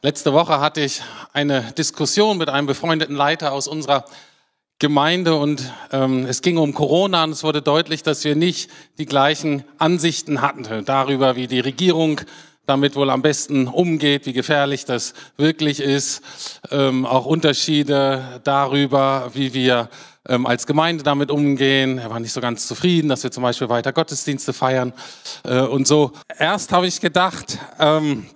Letzte Woche hatte ich eine Diskussion mit einem befreundeten Leiter aus unserer Gemeinde und ähm, es ging um Corona und es wurde deutlich, dass wir nicht die gleichen Ansichten hatten darüber, wie die Regierung damit wohl am besten umgeht, wie gefährlich das wirklich ist, ähm, auch Unterschiede darüber, wie wir ähm, als Gemeinde damit umgehen. Er war nicht so ganz zufrieden, dass wir zum Beispiel weiter Gottesdienste feiern äh, und so. Erst habe ich gedacht, ähm,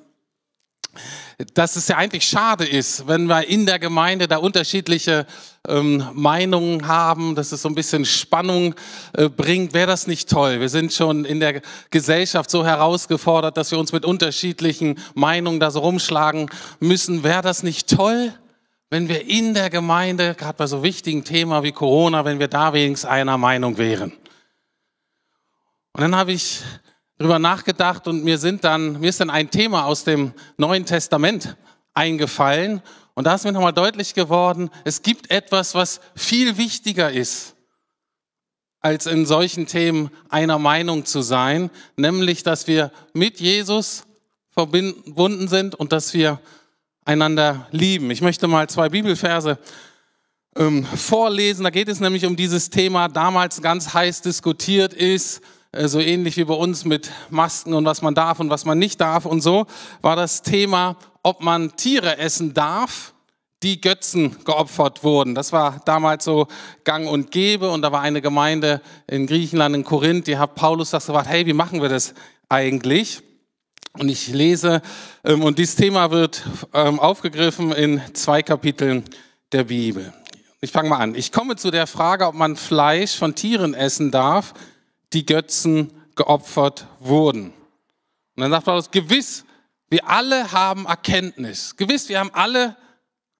dass es ja eigentlich schade ist, wenn wir in der Gemeinde da unterschiedliche ähm, Meinungen haben, dass es so ein bisschen Spannung äh, bringt. Wäre das nicht toll? Wir sind schon in der Gesellschaft so herausgefordert, dass wir uns mit unterschiedlichen Meinungen da so rumschlagen müssen. Wäre das nicht toll? wenn wir in der Gemeinde, gerade bei so wichtigen Themen wie Corona, wenn wir da wenigstens einer Meinung wären. Und dann habe ich drüber nachgedacht und mir sind dann, mir ist dann ein Thema aus dem Neuen Testament eingefallen und da ist mir nochmal deutlich geworden, es gibt etwas, was viel wichtiger ist, als in solchen Themen einer Meinung zu sein, nämlich, dass wir mit Jesus verbunden sind und dass wir einander lieben. Ich möchte mal zwei Bibelverse ähm, vorlesen. Da geht es nämlich um dieses Thema, damals ganz heiß diskutiert ist, so ähnlich wie bei uns mit Masken und was man darf und was man nicht darf und so, war das Thema, ob man Tiere essen darf, die Götzen geopfert wurden. Das war damals so gang und gäbe und da war eine Gemeinde in Griechenland, in Korinth, die hat Paulus das gefragt, hey, wie machen wir das eigentlich? Und ich lese, ähm, und dieses Thema wird ähm, aufgegriffen in zwei Kapiteln der Bibel. Ich fange mal an. Ich komme zu der Frage, ob man Fleisch von Tieren essen darf, die Götzen geopfert wurden. Und dann sagt Paulus, gewiss, wir alle haben Erkenntnis. Gewiss, wir haben alle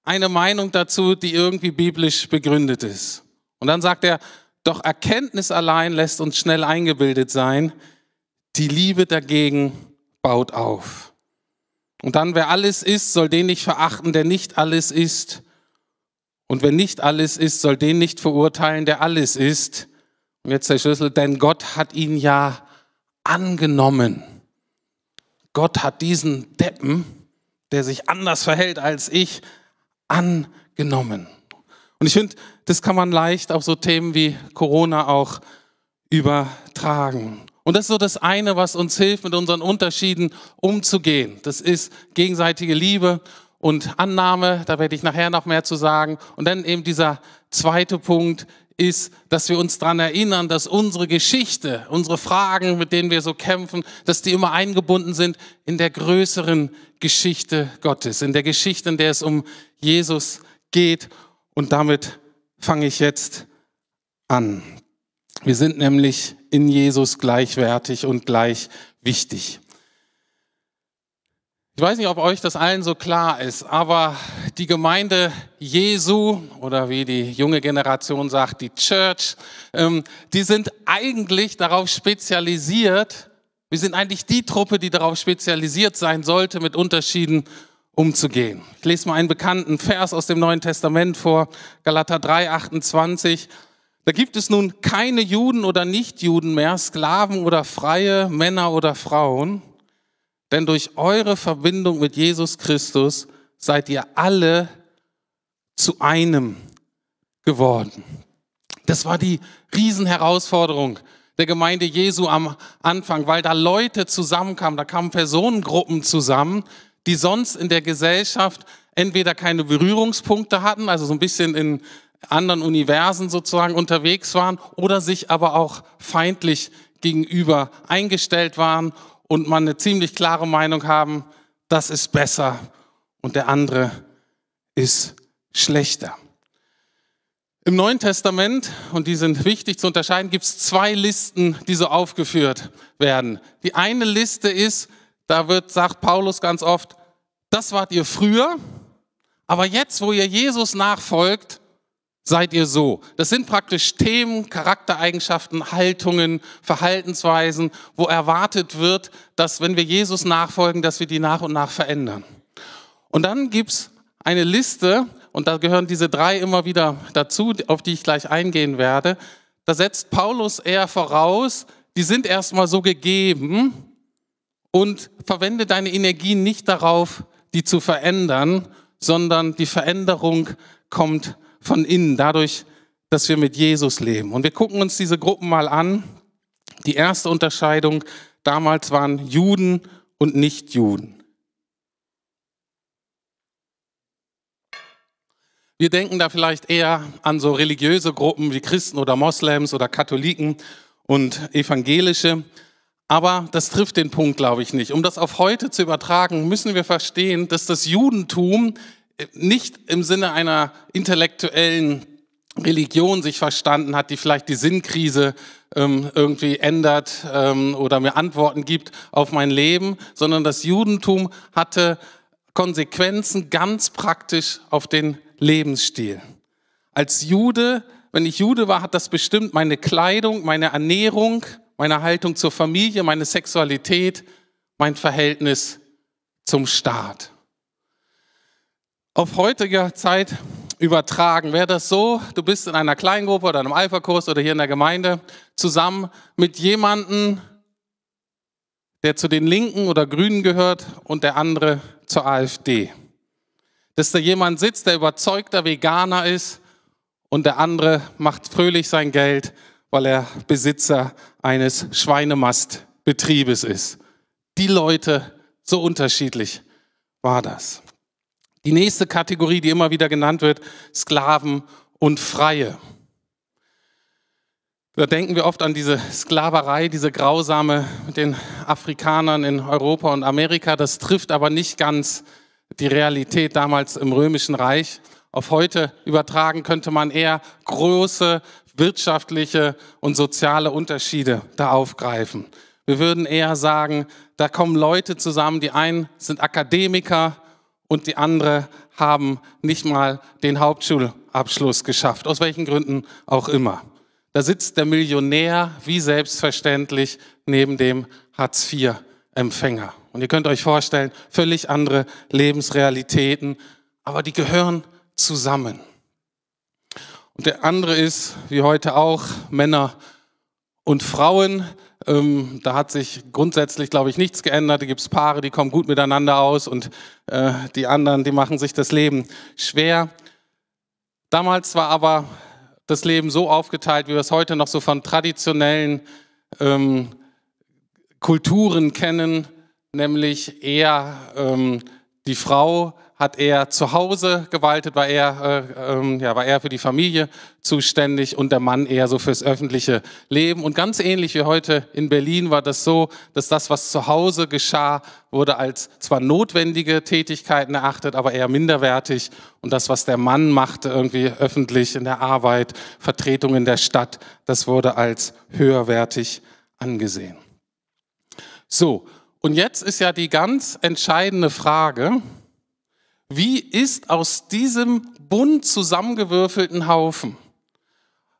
eine Meinung dazu, die irgendwie biblisch begründet ist. Und dann sagt er, doch Erkenntnis allein lässt uns schnell eingebildet sein. Die Liebe dagegen baut auf. Und dann, wer alles ist, soll den nicht verachten, der nicht alles ist. Und wer nicht alles ist, soll den nicht verurteilen, der alles ist. Jetzt der Schlüssel, denn Gott hat ihn ja angenommen. Gott hat diesen Deppen, der sich anders verhält als ich, angenommen. Und ich finde, das kann man leicht auf so Themen wie Corona auch übertragen. Und das ist so das eine, was uns hilft, mit unseren Unterschieden umzugehen. Das ist gegenseitige Liebe und Annahme. Da werde ich nachher noch mehr zu sagen. Und dann eben dieser zweite Punkt ist, dass wir uns daran erinnern, dass unsere Geschichte, unsere Fragen, mit denen wir so kämpfen, dass die immer eingebunden sind in der größeren Geschichte Gottes, in der Geschichte, in der es um Jesus geht. Und damit fange ich jetzt an. Wir sind nämlich in Jesus gleichwertig und gleich wichtig. Ich weiß nicht, ob euch das allen so klar ist, aber die Gemeinde Jesu oder wie die junge Generation sagt, die Church, ähm, die sind eigentlich darauf spezialisiert, wir sind eigentlich die Truppe, die darauf spezialisiert sein sollte, mit Unterschieden umzugehen. Ich lese mal einen bekannten Vers aus dem Neuen Testament vor, Galater 3, 28. Da gibt es nun keine Juden oder Nichtjuden mehr, Sklaven oder Freie, Männer oder Frauen, denn durch eure Verbindung mit Jesus Christus seid ihr alle zu einem geworden. Das war die Riesenherausforderung der Gemeinde Jesu am Anfang, weil da Leute zusammenkamen, da kamen Personengruppen zusammen, die sonst in der Gesellschaft entweder keine Berührungspunkte hatten, also so ein bisschen in anderen Universen sozusagen unterwegs waren oder sich aber auch feindlich gegenüber eingestellt waren und man eine ziemlich klare Meinung haben, das ist besser und der andere ist schlechter. Im Neuen Testament, und die sind wichtig zu unterscheiden, gibt es zwei Listen, die so aufgeführt werden. Die eine Liste ist, da wird, sagt Paulus ganz oft, das wart ihr früher, aber jetzt, wo ihr Jesus nachfolgt, seid ihr so. Das sind praktisch Themen, Charaktereigenschaften, Haltungen, Verhaltensweisen, wo erwartet wird, dass wenn wir Jesus nachfolgen, dass wir die nach und nach verändern. Und dann gibt's eine Liste, und da gehören diese drei immer wieder dazu, auf die ich gleich eingehen werde. Da setzt Paulus eher voraus, die sind erstmal so gegeben und verwende deine Energien nicht darauf, die zu verändern, sondern die Veränderung kommt von innen, dadurch, dass wir mit Jesus leben. Und wir gucken uns diese Gruppen mal an. Die erste Unterscheidung, damals waren Juden und Nichtjuden. Wir denken da vielleicht eher an so religiöse Gruppen wie Christen oder Moslems oder Katholiken und Evangelische. Aber das trifft den Punkt, glaube ich, nicht. Um das auf heute zu übertragen, müssen wir verstehen, dass das Judentum nicht im Sinne einer intellektuellen Religion sich verstanden hat, die vielleicht die Sinnkrise ähm, irgendwie ändert ähm, oder mir Antworten gibt auf mein Leben, sondern das Judentum hatte Konsequenzen ganz praktisch auf den Lebensstil. Als Jude, wenn ich Jude war, hat das bestimmt meine Kleidung, meine Ernährung, meine Haltung zur Familie, meine Sexualität, mein Verhältnis zum Staat. Auf heutiger Zeit übertragen wäre das so, du bist in einer Kleingruppe oder einem Alpha-Kurs oder hier in der Gemeinde zusammen mit jemandem, der zu den Linken oder Grünen gehört und der andere zur AfD dass da jemand sitzt, der überzeugter Veganer ist und der andere macht fröhlich sein Geld, weil er Besitzer eines Schweinemastbetriebes ist. Die Leute, so unterschiedlich war das. Die nächste Kategorie, die immer wieder genannt wird, Sklaven und Freie. Da denken wir oft an diese Sklaverei, diese grausame mit den Afrikanern in Europa und Amerika. Das trifft aber nicht ganz die Realität damals im Römischen Reich. Auf heute übertragen könnte man eher große wirtschaftliche und soziale Unterschiede da aufgreifen. Wir würden eher sagen, da kommen Leute zusammen, die einen sind Akademiker und die andere haben nicht mal den Hauptschulabschluss geschafft, aus welchen Gründen auch immer. Da sitzt der Millionär wie selbstverständlich neben dem Hartz-IV-Empfänger. Und ihr könnt euch vorstellen, völlig andere Lebensrealitäten, aber die gehören zusammen. Und der andere ist, wie heute auch, Männer und Frauen. Ähm, da hat sich grundsätzlich, glaube ich, nichts geändert. Da gibt es Paare, die kommen gut miteinander aus und äh, die anderen, die machen sich das Leben schwer. Damals war aber das Leben so aufgeteilt, wie wir es heute noch so von traditionellen ähm, Kulturen kennen nämlich eher ähm, die Frau hat er zu Hause gewaltet, war er, äh, ähm, ja, war er für die Familie zuständig und der Mann eher so fürs öffentliche Leben. Und ganz ähnlich wie heute in Berlin war das so, dass das, was zu Hause geschah, wurde als zwar notwendige Tätigkeiten erachtet, aber eher minderwertig. Und das, was der Mann machte, irgendwie öffentlich in der Arbeit, Vertretung in der Stadt, das wurde als höherwertig angesehen. So, und jetzt ist ja die ganz entscheidende Frage, wie ist aus diesem bunt zusammengewürfelten Haufen,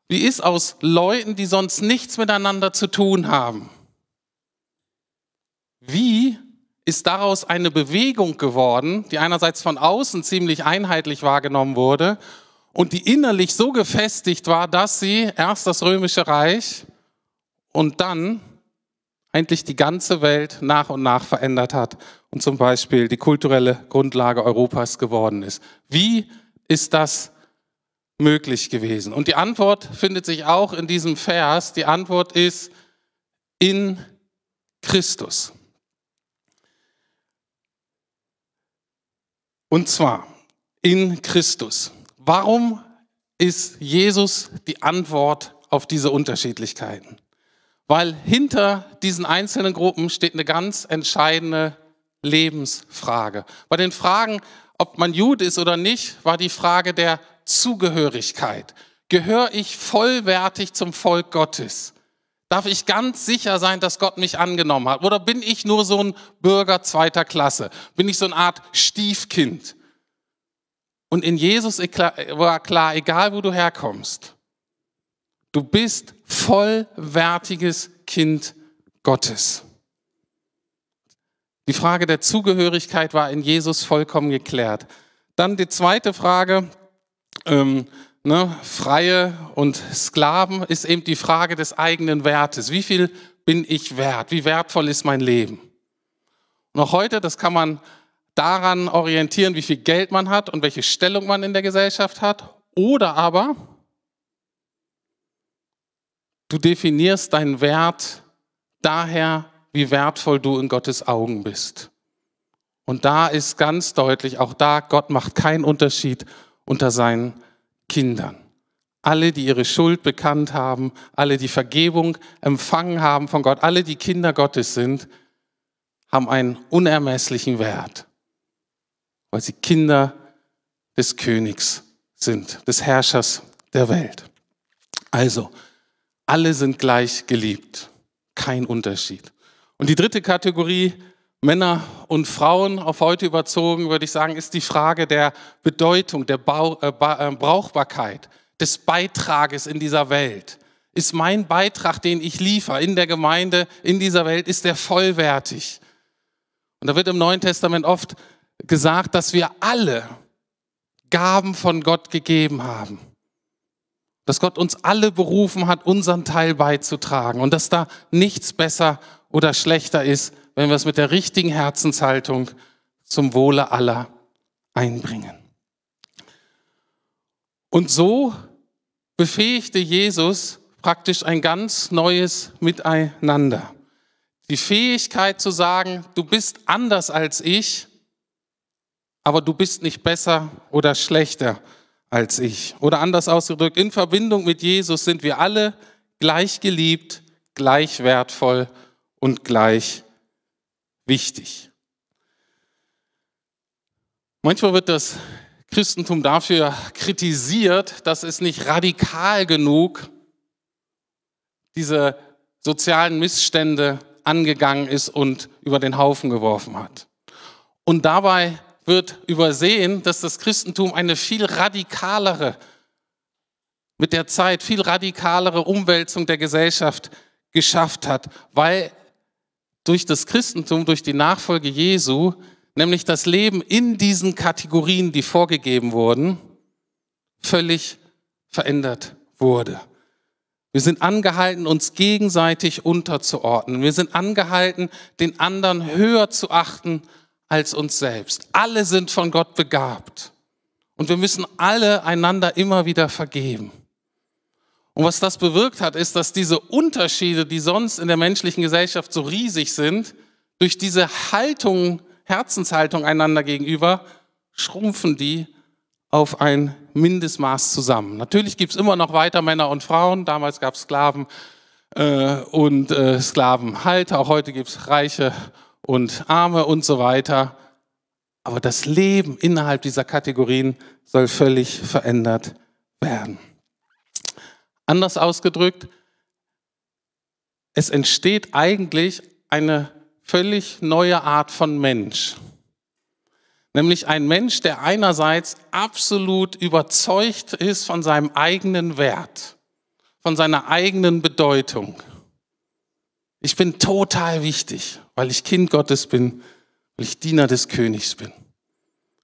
wie ist aus Leuten, die sonst nichts miteinander zu tun haben, wie ist daraus eine Bewegung geworden, die einerseits von außen ziemlich einheitlich wahrgenommen wurde und die innerlich so gefestigt war, dass sie erst das römische Reich und dann eigentlich die ganze Welt nach und nach verändert hat und zum Beispiel die kulturelle Grundlage Europas geworden ist. Wie ist das möglich gewesen? Und die Antwort findet sich auch in diesem Vers. Die Antwort ist in Christus. Und zwar in Christus. Warum ist Jesus die Antwort auf diese Unterschiedlichkeiten? Weil hinter diesen einzelnen Gruppen steht eine ganz entscheidende Lebensfrage. Bei den Fragen, ob man Jude ist oder nicht, war die Frage der Zugehörigkeit. Gehöre ich vollwertig zum Volk Gottes? Darf ich ganz sicher sein, dass Gott mich angenommen hat? Oder bin ich nur so ein Bürger zweiter Klasse? Bin ich so eine Art Stiefkind? Und in Jesus war klar, egal wo du herkommst, Du bist vollwertiges Kind Gottes. Die Frage der Zugehörigkeit war in Jesus vollkommen geklärt. Dann die zweite Frage, ähm, ne, Freie und Sklaven, ist eben die Frage des eigenen Wertes. Wie viel bin ich wert? Wie wertvoll ist mein Leben? Auch heute, das kann man daran orientieren, wie viel Geld man hat und welche Stellung man in der Gesellschaft hat. Oder aber du definierst deinen Wert daher, wie wertvoll du in Gottes Augen bist. Und da ist ganz deutlich, auch da, Gott macht keinen Unterschied unter seinen Kindern. Alle, die ihre Schuld bekannt haben, alle, die Vergebung empfangen haben von Gott, alle, die Kinder Gottes sind, haben einen unermesslichen Wert, weil sie Kinder des Königs sind, des Herrschers der Welt. Also, alle sind gleich geliebt, kein Unterschied. Und die dritte Kategorie, Männer und Frauen auf heute überzogen, würde ich sagen, ist die Frage der Bedeutung, der äh, äh, Brauchbarkeit, des Beitrages in dieser Welt. Ist mein Beitrag, den ich liefere in der Gemeinde, in dieser Welt, ist der vollwertig? Und da wird im Neuen Testament oft gesagt, dass wir alle Gaben von Gott gegeben haben. Dass Gott uns alle berufen hat, unseren Teil beizutragen und dass da nichts besser oder schlechter ist, wenn wir es mit der richtigen Herzenshaltung zum Wohle aller einbringen. Und so befähigte Jesus praktisch ein ganz neues Miteinander. Die Fähigkeit zu sagen, du bist anders als ich, aber du bist nicht besser oder schlechter als ich. Oder anders ausgedrückt, in Verbindung mit Jesus sind wir alle gleich geliebt, gleich wertvoll und gleich wichtig. Manchmal wird das Christentum dafür kritisiert, dass es nicht radikal genug diese sozialen Missstände angegangen ist und über den Haufen geworfen hat. Und dabei wird übersehen, dass das Christentum eine viel radikalere, mit der Zeit viel radikalere Umwälzung der Gesellschaft geschafft hat, weil durch das Christentum, durch die Nachfolge Jesu, nämlich das Leben in diesen Kategorien, die vorgegeben wurden, völlig verändert wurde. Wir sind angehalten, uns gegenseitig unterzuordnen. Wir sind angehalten, den anderen höher zu achten als uns selbst. Alle sind von Gott begabt. Und wir müssen alle einander immer wieder vergeben. Und was das bewirkt hat, ist, dass diese Unterschiede, die sonst in der menschlichen Gesellschaft so riesig sind, durch diese Haltung, Herzenshaltung einander gegenüber, schrumpfen die auf ein Mindestmaß zusammen. Natürlich gibt es immer noch weiter Männer und Frauen. Damals gab es Sklaven äh, und äh, Sklavenhalter. Auch heute gibt es Reiche und Arme und so weiter. Aber das Leben innerhalb dieser Kategorien soll völlig verändert werden. Anders ausgedrückt, es entsteht eigentlich eine völlig neue Art von Mensch. Nämlich ein Mensch, der einerseits absolut überzeugt ist von seinem eigenen Wert, von seiner eigenen Bedeutung. Ich bin total wichtig, weil ich Kind Gottes bin, weil ich Diener des Königs bin.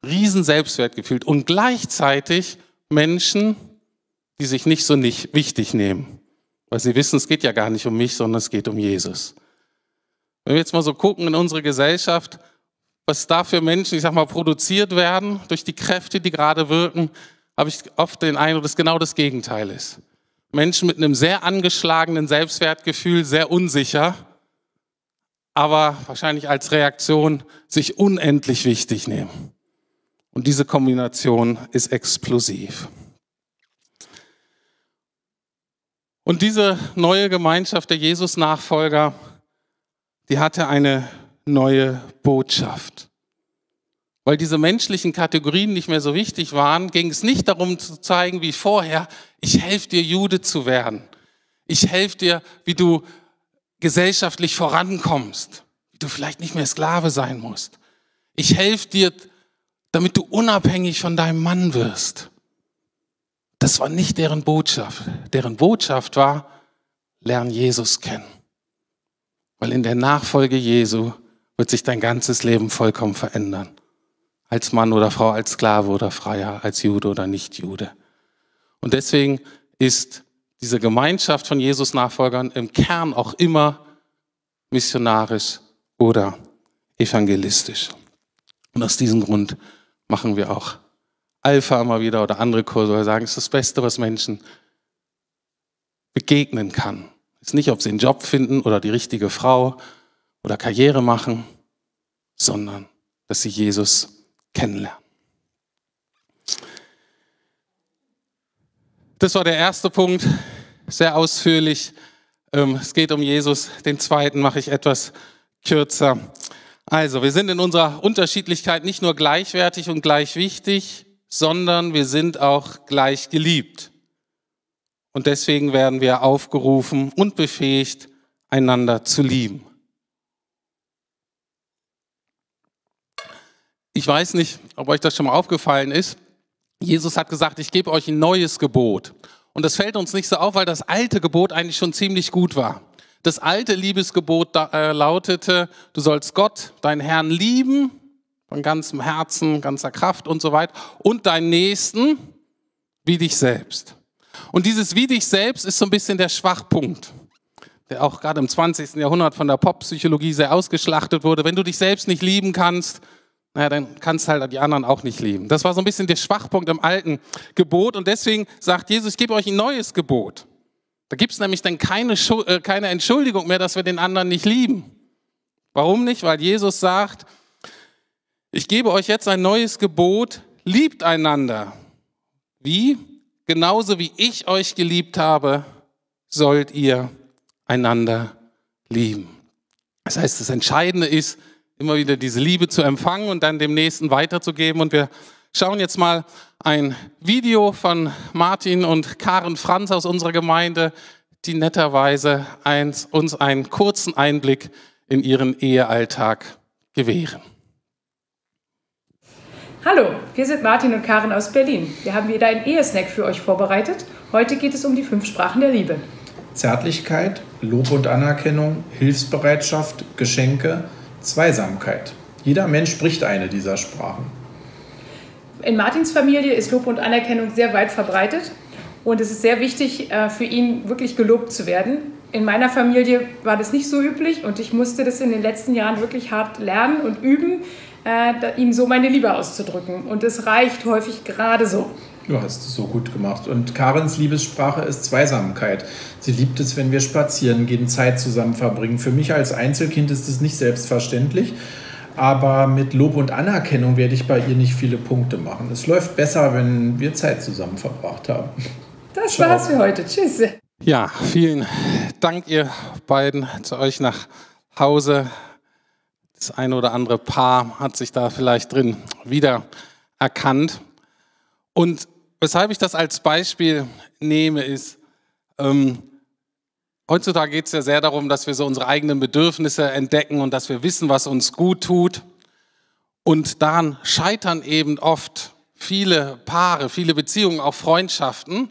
Riesen Selbstwertgefühl und gleichzeitig Menschen, die sich nicht so nicht wichtig nehmen, weil sie wissen, es geht ja gar nicht um mich, sondern es geht um Jesus. Wenn wir jetzt mal so gucken in unsere Gesellschaft, was da für Menschen, ich sag mal, produziert werden durch die Kräfte, die gerade wirken, habe ich oft den Eindruck, dass genau das Gegenteil ist. Menschen mit einem sehr angeschlagenen Selbstwertgefühl, sehr unsicher, aber wahrscheinlich als Reaktion sich unendlich wichtig nehmen. Und diese Kombination ist explosiv. Und diese neue Gemeinschaft der Jesus-Nachfolger, die hatte eine neue Botschaft. Weil diese menschlichen Kategorien nicht mehr so wichtig waren, ging es nicht darum zu zeigen, wie vorher, ich helfe dir, Jude zu werden. Ich helfe dir, wie du gesellschaftlich vorankommst, wie du vielleicht nicht mehr Sklave sein musst. Ich helfe dir, damit du unabhängig von deinem Mann wirst. Das war nicht deren Botschaft. Deren Botschaft war, lern Jesus kennen. Weil in der Nachfolge Jesu wird sich dein ganzes Leben vollkommen verändern. Als Mann oder Frau, als Sklave oder Freier, als Jude oder Nicht-Jude. Und deswegen ist diese Gemeinschaft von Jesus-Nachfolgern im Kern auch immer missionarisch oder evangelistisch. Und aus diesem Grund machen wir auch Alpha mal wieder oder andere Kurse, weil wir sagen, es ist das Beste, was Menschen begegnen kann. Es ist nicht, ob sie einen Job finden oder die richtige Frau oder Karriere machen, sondern dass sie Jesus kennenlernen. Das war der erste Punkt, sehr ausführlich. Ähm, es geht um Jesus. Den zweiten mache ich etwas kürzer. Also, wir sind in unserer Unterschiedlichkeit nicht nur gleichwertig und gleich wichtig, sondern wir sind auch gleich geliebt. Und deswegen werden wir aufgerufen und befähigt, einander zu lieben. Ich weiß nicht, ob euch das schon mal aufgefallen ist. Jesus hat gesagt, ich gebe euch ein neues Gebot. Und das fällt uns nicht so auf, weil das alte Gebot eigentlich schon ziemlich gut war. Das alte Liebesgebot äh, lautete, du sollst Gott, deinen Herrn lieben, von ganzem Herzen, ganzer Kraft und so weiter, und deinen Nächsten wie dich selbst. Und dieses wie dich selbst ist so ein bisschen der Schwachpunkt, der auch gerade im 20. Jahrhundert von der Poppsychologie sehr ausgeschlachtet wurde. Wenn du dich selbst nicht lieben kannst, naja, dann kannst halt die anderen auch nicht lieben. Das war so ein bisschen der Schwachpunkt im alten Gebot und deswegen sagt Jesus, ich gebe euch ein neues Gebot. Da gibt es nämlich dann keine, äh, keine Entschuldigung mehr, dass wir den anderen nicht lieben. Warum nicht? Weil Jesus sagt, ich gebe euch jetzt ein neues Gebot, liebt einander. Wie? Genauso wie ich euch geliebt habe, sollt ihr einander lieben. Das heißt, das Entscheidende ist, immer wieder diese Liebe zu empfangen und dann dem Nächsten weiterzugeben. Und wir schauen jetzt mal ein Video von Martin und Karen Franz aus unserer Gemeinde, die netterweise uns einen kurzen Einblick in ihren Ehealltag gewähren. Hallo, wir sind Martin und Karen aus Berlin. Wir haben wieder einen Ehesnack für euch vorbereitet. Heute geht es um die fünf Sprachen der Liebe. Zärtlichkeit, Lob und Anerkennung, Hilfsbereitschaft, Geschenke, Zweisamkeit. Jeder Mensch spricht eine dieser Sprachen. In Martins Familie ist Lob und Anerkennung sehr weit verbreitet und es ist sehr wichtig äh, für ihn, wirklich gelobt zu werden. In meiner Familie war das nicht so üblich und ich musste das in den letzten Jahren wirklich hart lernen und üben, äh, ihm so meine Liebe auszudrücken. Und es reicht häufig gerade so. Du hast es so gut gemacht. Und Karens Liebessprache ist Zweisamkeit. Sie liebt es, wenn wir spazieren gehen, Zeit zusammen verbringen. Für mich als Einzelkind ist es nicht selbstverständlich. Aber mit Lob und Anerkennung werde ich bei ihr nicht viele Punkte machen. Es läuft besser, wenn wir Zeit zusammen verbracht haben. Das Ciao. war's für heute. Tschüss. Ja, vielen Dank, ihr beiden, zu euch nach Hause. Das eine oder andere Paar hat sich da vielleicht drin wieder erkannt. Und Weshalb ich das als Beispiel nehme, ist, ähm, heutzutage geht es ja sehr darum, dass wir so unsere eigenen Bedürfnisse entdecken und dass wir wissen, was uns gut tut. Und daran scheitern eben oft viele Paare, viele Beziehungen, auch Freundschaften,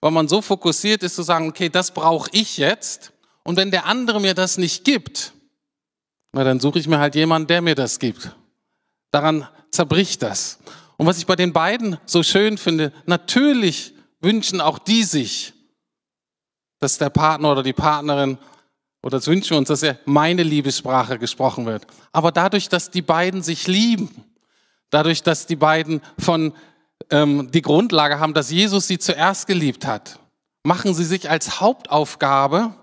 weil man so fokussiert ist zu sagen, okay, das brauche ich jetzt. Und wenn der andere mir das nicht gibt, na, dann suche ich mir halt jemanden, der mir das gibt. Daran zerbricht das. Und was ich bei den beiden so schön finde, natürlich wünschen auch die sich, dass der Partner oder die Partnerin, oder das wünschen wir uns, dass er meine Liebessprache gesprochen wird. Aber dadurch, dass die beiden sich lieben, dadurch, dass die beiden von ähm, die Grundlage haben, dass Jesus sie zuerst geliebt hat, machen sie sich als Hauptaufgabe,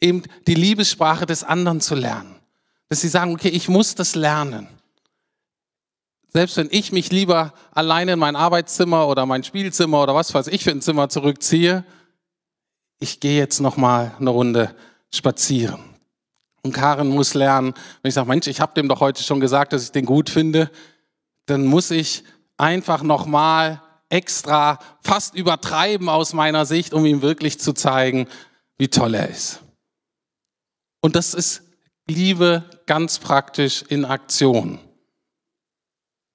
eben die Liebessprache des anderen zu lernen. Dass sie sagen, okay, ich muss das lernen. Selbst wenn ich mich lieber alleine in mein Arbeitszimmer oder mein Spielzimmer oder was weiß ich für ein Zimmer zurückziehe, ich gehe jetzt noch mal eine Runde spazieren. Und Karen muss lernen, wenn ich sage, Mensch, ich habe dem doch heute schon gesagt, dass ich den gut finde, dann muss ich einfach noch mal extra fast übertreiben aus meiner Sicht, um ihm wirklich zu zeigen, wie toll er ist. Und das ist Liebe ganz praktisch in Aktion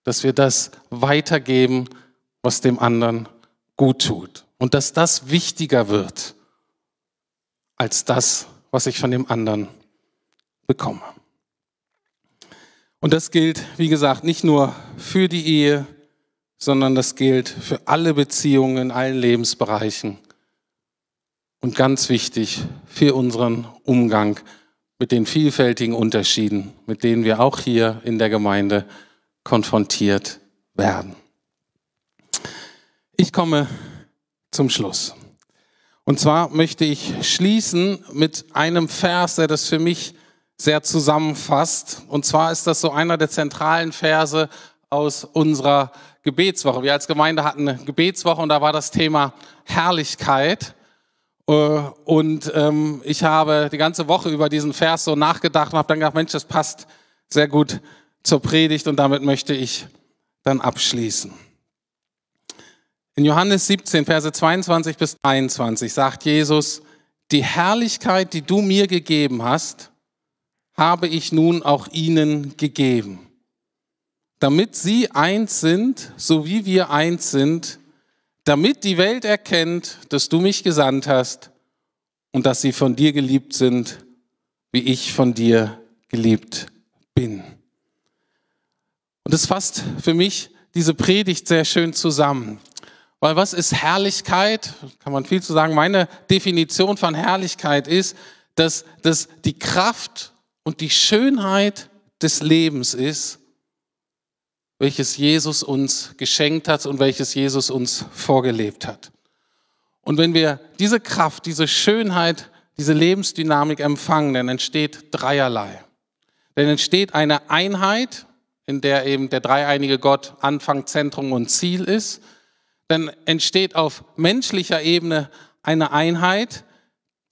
dass wir das weitergeben, was dem anderen gut tut. Und dass das wichtiger wird als das, was ich von dem anderen bekomme. Und das gilt, wie gesagt, nicht nur für die Ehe, sondern das gilt für alle Beziehungen in allen Lebensbereichen. Und ganz wichtig für unseren Umgang mit den vielfältigen Unterschieden, mit denen wir auch hier in der Gemeinde konfrontiert werden. Ich komme zum Schluss. Und zwar möchte ich schließen mit einem Vers, der das für mich sehr zusammenfasst. Und zwar ist das so einer der zentralen Verse aus unserer Gebetswoche. Wir als Gemeinde hatten eine Gebetswoche und da war das Thema Herrlichkeit. Äh, und ähm, ich habe die ganze Woche über diesen Vers so nachgedacht und habe dann gedacht, Mensch, das passt sehr gut zur Predigt und damit möchte ich dann abschließen. In Johannes 17, Verse 22 bis 23 sagt Jesus, die Herrlichkeit, die du mir gegeben hast, habe ich nun auch ihnen gegeben, damit sie eins sind, so wie wir eins sind, damit die Welt erkennt, dass du mich gesandt hast und dass sie von dir geliebt sind, wie ich von dir geliebt bin. Und es fasst für mich diese Predigt sehr schön zusammen. Weil was ist Herrlichkeit? Kann man viel zu sagen. Meine Definition von Herrlichkeit ist, dass das die Kraft und die Schönheit des Lebens ist, welches Jesus uns geschenkt hat und welches Jesus uns vorgelebt hat. Und wenn wir diese Kraft, diese Schönheit, diese Lebensdynamik empfangen, dann entsteht dreierlei. Dann entsteht eine Einheit, in der eben der dreieinige Gott Anfang, Zentrum und Ziel ist dann entsteht auf menschlicher Ebene eine Einheit,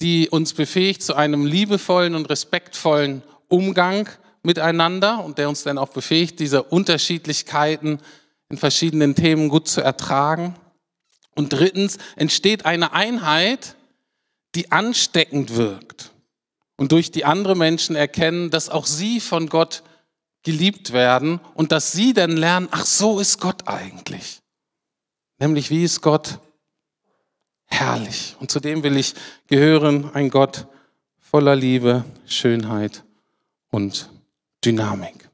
die uns befähigt zu einem liebevollen und respektvollen Umgang miteinander und der uns dann auch befähigt, diese Unterschiedlichkeiten in verschiedenen Themen gut zu ertragen. Und drittens entsteht eine Einheit, die ansteckend wirkt und durch die andere Menschen erkennen, dass auch sie von Gott geliebt werden und dass sie dann lernen, ach so ist Gott eigentlich. Nämlich, wie ist Gott herrlich? Und zu dem will ich gehören, ein Gott voller Liebe, Schönheit und Dynamik.